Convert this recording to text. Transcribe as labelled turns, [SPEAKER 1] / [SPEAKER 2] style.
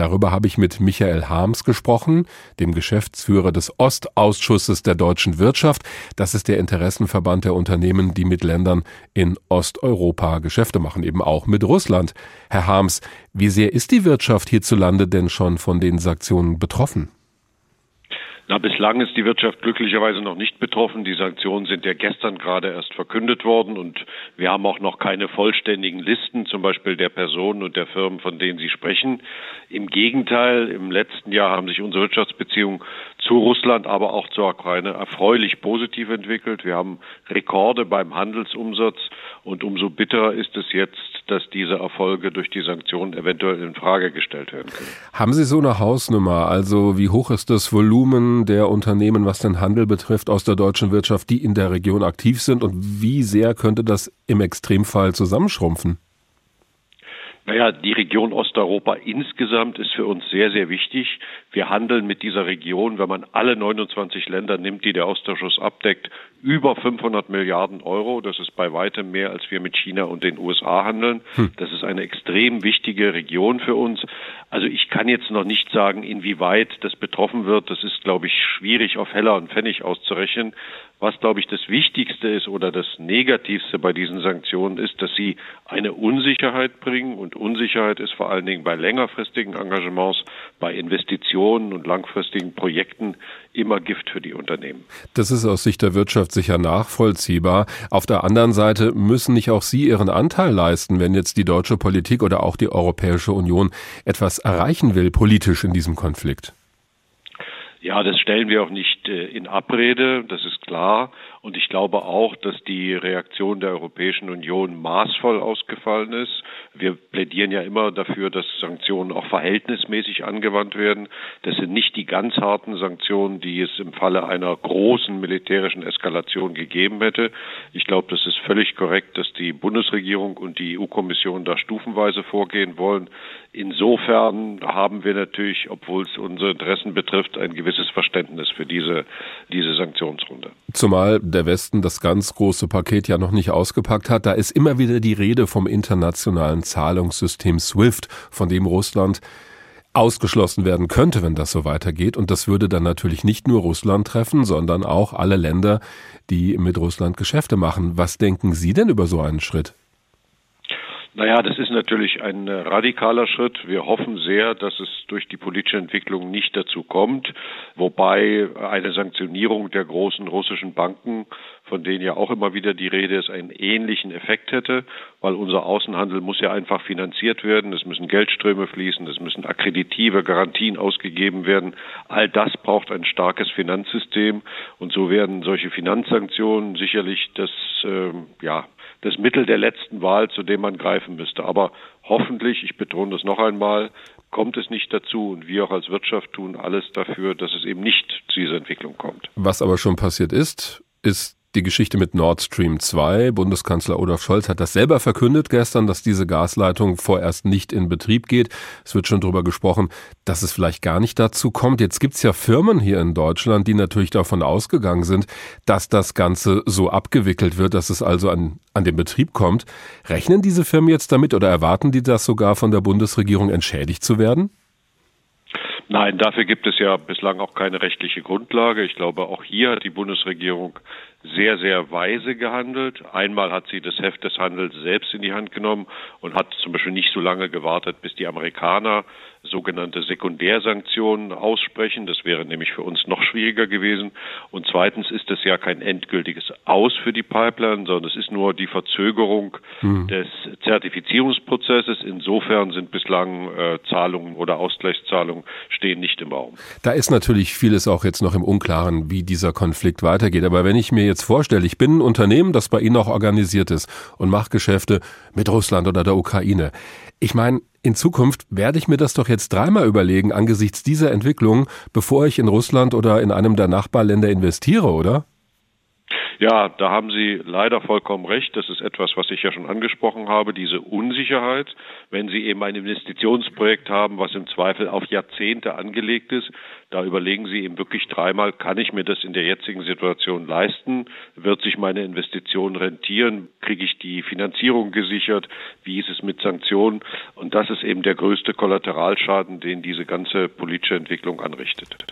[SPEAKER 1] Darüber habe ich mit Michael Harms gesprochen, dem Geschäftsführer des Ostausschusses der deutschen Wirtschaft. Das ist der Interessenverband der Unternehmen, die mit Ländern in Osteuropa Geschäfte machen, eben auch mit Russland. Herr Harms, wie sehr ist die Wirtschaft hierzulande denn schon von den Sanktionen betroffen?
[SPEAKER 2] Na, bislang ist die Wirtschaft glücklicherweise noch nicht betroffen. Die Sanktionen sind ja gestern gerade erst verkündet worden und wir haben auch noch keine vollständigen Listen, zum Beispiel der Personen und der Firmen, von denen Sie sprechen. Im Gegenteil, im letzten Jahr haben sich unsere Wirtschaftsbeziehungen zu Russland, aber auch zur Ukraine erfreulich positiv entwickelt. Wir haben Rekorde beim Handelsumsatz und umso bitterer ist es jetzt, dass diese Erfolge durch die Sanktionen eventuell in Frage gestellt werden können.
[SPEAKER 1] Haben Sie so eine Hausnummer? Also wie hoch ist das Volumen der Unternehmen, was den Handel betrifft, aus der deutschen Wirtschaft, die in der Region aktiv sind? Und wie sehr könnte das im Extremfall zusammenschrumpfen?
[SPEAKER 2] Naja, die Region Osteuropa insgesamt ist für uns sehr, sehr wichtig. Wir handeln mit dieser Region, wenn man alle 29 Länder nimmt, die der Ostausschuss abdeckt, über 500 Milliarden Euro. Das ist bei weitem mehr, als wir mit China und den USA handeln. Hm. Das ist eine extrem wichtige Region für uns. Also ich kann jetzt noch nicht sagen, inwieweit das betroffen wird. Das ist, glaube ich, schwierig auf Heller und Pfennig auszurechnen. Was, glaube ich, das Wichtigste ist oder das Negativste bei diesen Sanktionen ist, dass sie eine Unsicherheit bringen. Und Unsicherheit ist vor allen Dingen bei längerfristigen Engagements, bei Investitionen und langfristigen Projekten immer Gift für die Unternehmen.
[SPEAKER 1] Das ist aus Sicht der Wirtschaft sicher nachvollziehbar. Auf der anderen Seite müssen nicht auch Sie Ihren Anteil leisten, wenn jetzt die deutsche Politik oder auch die Europäische Union etwas erreichen will politisch in diesem Konflikt.
[SPEAKER 2] Ja, das stellen wir auch nicht äh, in Abrede, das ist klar. Und ich glaube auch, dass die Reaktion der Europäischen Union maßvoll ausgefallen ist. Wir plädieren ja immer dafür, dass Sanktionen auch verhältnismäßig angewandt werden. Das sind nicht die ganz harten Sanktionen, die es im Falle einer großen militärischen Eskalation gegeben hätte. Ich glaube, das ist völlig korrekt, dass die Bundesregierung und die EU-Kommission da stufenweise vorgehen wollen. Insofern haben wir natürlich, obwohl es unsere Interessen betrifft, ein gewisses Verständnis für diese, diese Sanktionsrunde.
[SPEAKER 1] Zumal der Westen das ganz große Paket ja noch nicht ausgepackt hat. Da ist immer wieder die Rede vom internationalen Zahlungssystem SWIFT, von dem Russland ausgeschlossen werden könnte, wenn das so weitergeht. Und das würde dann natürlich nicht nur Russland treffen, sondern auch alle Länder, die mit Russland Geschäfte machen. Was denken Sie denn über so einen Schritt?
[SPEAKER 2] Naja, das ist natürlich ein äh, radikaler Schritt. Wir hoffen sehr, dass es durch die politische Entwicklung nicht dazu kommt, wobei eine Sanktionierung der großen russischen Banken, von denen ja auch immer wieder die Rede ist, einen ähnlichen Effekt hätte, weil unser Außenhandel muss ja einfach finanziert werden. Es müssen Geldströme fließen, es müssen akkreditive Garantien ausgegeben werden. All das braucht ein starkes Finanzsystem und so werden solche Finanzsanktionen sicherlich das, äh, ja, das Mittel der letzten Wahl, zu dem man greifen müsste. Aber hoffentlich, ich betone das noch einmal, kommt es nicht dazu und wir auch als Wirtschaft tun alles dafür, dass es eben nicht zu dieser Entwicklung kommt.
[SPEAKER 1] Was aber schon passiert ist, ist die Geschichte mit Nord Stream 2. Bundeskanzler Olaf Scholz hat das selber verkündet gestern, dass diese Gasleitung vorerst nicht in Betrieb geht. Es wird schon darüber gesprochen, dass es vielleicht gar nicht dazu kommt. Jetzt gibt's ja Firmen hier in Deutschland, die natürlich davon ausgegangen sind, dass das Ganze so abgewickelt wird, dass es also an, an den Betrieb kommt. Rechnen diese Firmen jetzt damit oder erwarten die das sogar von der Bundesregierung entschädigt zu werden?
[SPEAKER 2] Nein, dafür gibt es ja bislang auch keine rechtliche Grundlage. Ich glaube, auch hier hat die Bundesregierung sehr, sehr weise gehandelt. Einmal hat sie das Heft des Handels selbst in die Hand genommen und hat zum Beispiel nicht so lange gewartet, bis die Amerikaner sogenannte Sekundärsanktionen aussprechen. Das wäre nämlich für uns noch schwieriger gewesen. Und zweitens ist es ja kein endgültiges Aus für die Pipeline, sondern es ist nur die Verzögerung hm. des Zertifizierungsprozesses. Insofern sind bislang äh, Zahlungen oder Ausgleichszahlungen stehen nicht im Raum.
[SPEAKER 1] Da ist natürlich vieles auch jetzt noch im Unklaren, wie dieser Konflikt weitergeht. Aber wenn ich mir jetzt vorstelle, ich bin ein Unternehmen, das bei Ihnen auch organisiert ist und macht Geschäfte mit Russland oder der Ukraine. Ich meine, in Zukunft werde ich mir das doch jetzt dreimal überlegen angesichts dieser Entwicklung, bevor ich in Russland oder in einem der Nachbarländer investiere, oder?
[SPEAKER 2] Ja, da haben Sie leider vollkommen recht. Das ist etwas, was ich ja schon angesprochen habe, diese Unsicherheit. Wenn Sie eben ein Investitionsprojekt haben, was im Zweifel auf Jahrzehnte angelegt ist, da überlegen Sie eben wirklich dreimal, kann ich mir das in der jetzigen Situation leisten? Wird sich meine Investition rentieren? Kriege ich die Finanzierung gesichert? Wie ist es mit Sanktionen? Und das ist eben der größte Kollateralschaden, den diese ganze politische Entwicklung anrichtet.